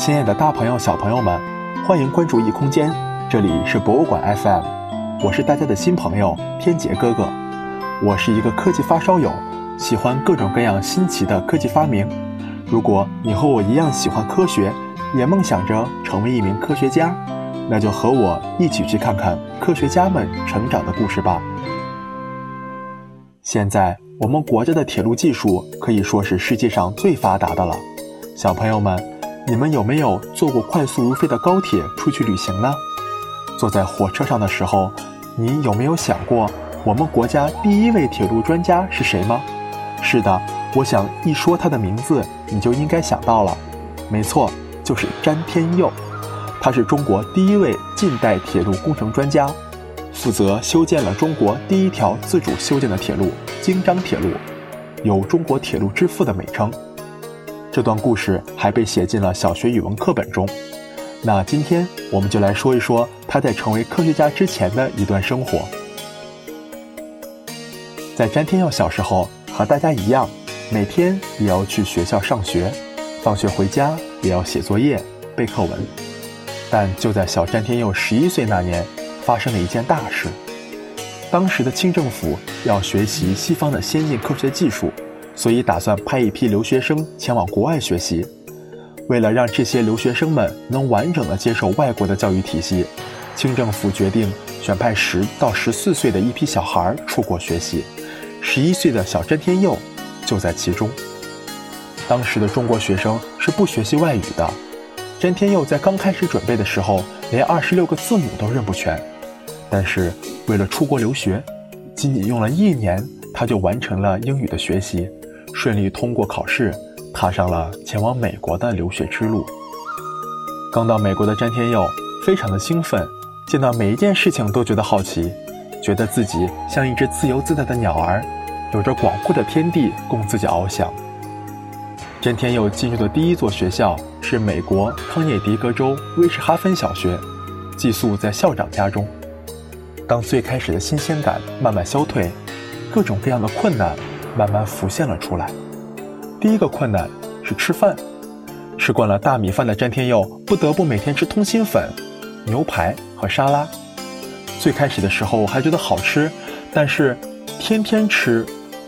亲爱的大朋友、小朋友们，欢迎关注异空间，这里是博物馆 FM，我是大家的新朋友天杰哥哥。我是一个科技发烧友，喜欢各种各样新奇的科技发明。如果你和我一样喜欢科学，也梦想着成为一名科学家，那就和我一起去看看科学家们成长的故事吧。现在我们国家的铁路技术可以说是世界上最发达的了，小朋友们。你们有没有坐过快速如飞的高铁出去旅行呢？坐在火车上的时候，你有没有想过我们国家第一位铁路专家是谁吗？是的，我想一说他的名字，你就应该想到了，没错，就是詹天佑。他是中国第一位近代铁路工程专家，负责修建了中国第一条自主修建的铁路——京张铁路，有“中国铁路之父”的美称。这段故事还被写进了小学语文课本中。那今天我们就来说一说他在成为科学家之前的一段生活。在詹天佑小时候，和大家一样，每天也要去学校上学，放学回家也要写作业、背课文。但就在小詹天佑十一岁那年，发生了一件大事。当时的清政府要学习西方的先进科学技术。所以打算派一批留学生前往国外学习。为了让这些留学生们能完整的接受外国的教育体系，清政府决定选派十到十四岁的一批小孩出国学习。十一岁的小詹天佑就在其中。当时的中国学生是不学习外语的，詹天佑在刚开始准备的时候，连二十六个字母都认不全。但是为了出国留学，仅仅用了一年，他就完成了英语的学习。顺利通过考试，踏上了前往美国的留学之路。刚到美国的詹天佑非常的兴奋，见到每一件事情都觉得好奇，觉得自己像一只自由自在的鸟儿，有着广阔的天地供自己翱翔。詹天佑进入的第一座学校是美国康涅狄格州威士哈芬小学，寄宿在校长家中。当最开始的新鲜感慢慢消退，各种各样的困难。慢慢浮现了出来。第一个困难是吃饭，吃惯了大米饭的詹天佑不得不每天吃通心粉、牛排和沙拉。最开始的时候还觉得好吃，但是天天吃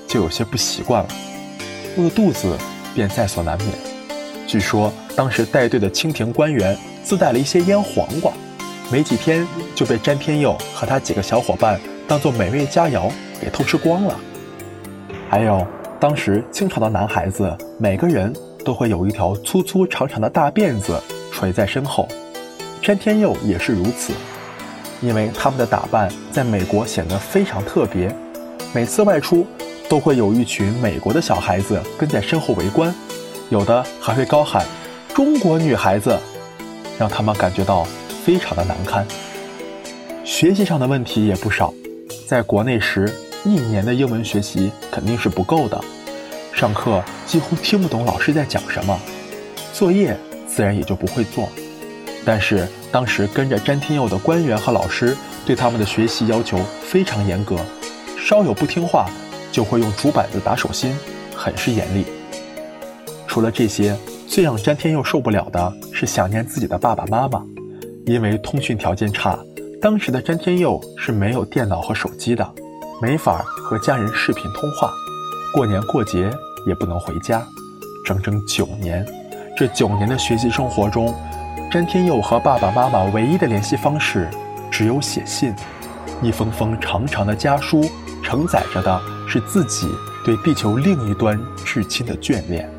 就有些不习惯了，饿肚子便在所难免。据说当时带队的清廷官员自带了一些腌黄瓜，没几天就被詹天佑和他几个小伙伴当做美味佳肴给偷吃光了。还有，当时清朝的男孩子每个人都会有一条粗粗长长的大辫子垂在身后，詹天佑也是如此，因为他们的打扮在美国显得非常特别，每次外出都会有一群美国的小孩子跟在身后围观，有的还会高喊“中国女孩子”，让他们感觉到非常的难堪。学习上的问题也不少，在国内时。一年的英文学习肯定是不够的，上课几乎听不懂老师在讲什么，作业自然也就不会做。但是当时跟着詹天佑的官员和老师对他们的学习要求非常严格，稍有不听话就会用竹板子打手心，很是严厉。除了这些，最让詹天佑受不了的是想念自己的爸爸妈妈，因为通讯条件差，当时的詹天佑是没有电脑和手机的。没法和家人视频通话，过年过节也不能回家，整整九年。这九年的学习生活中，詹天佑和爸爸妈妈唯一的联系方式只有写信，一封封长长的家书，承载着的是自己对地球另一端至亲的眷恋。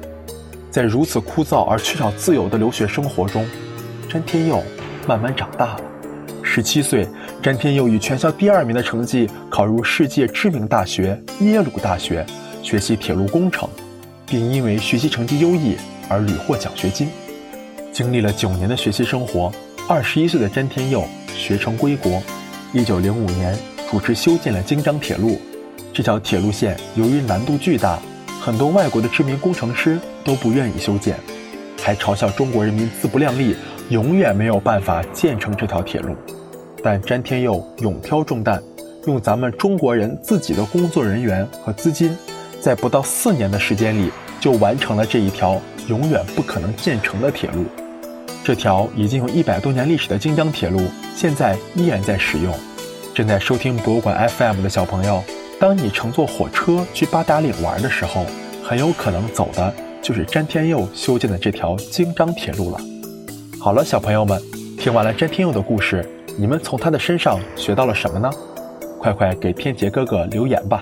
在如此枯燥而缺少自由的留学生活中，詹天佑慢慢长大了。十七岁。詹天佑以全校第二名的成绩考入世界知名大学耶鲁大学，学习铁路工程，并因为学习成绩优异而屡获奖学金。经历了九年的学习生活，二十一岁的詹天佑学成归国。一九零五年，主持修建了京张铁路。这条铁路线由于难度巨大，很多外国的知名工程师都不愿意修建，还嘲笑中国人民自不量力，永远没有办法建成这条铁路。但詹天佑勇挑重担，用咱们中国人自己的工作人员和资金，在不到四年的时间里，就完成了这一条永远不可能建成的铁路。这条已经有一百多年历史的京张铁路，现在依然在使用。正在收听博物馆 FM 的小朋友，当你乘坐火车去八达岭玩的时候，很有可能走的就是詹天佑修建的这条京张铁路了。好了，小朋友们，听完了詹天佑的故事，你们从他的身上学到了什么呢？快快给天杰哥哥留言吧！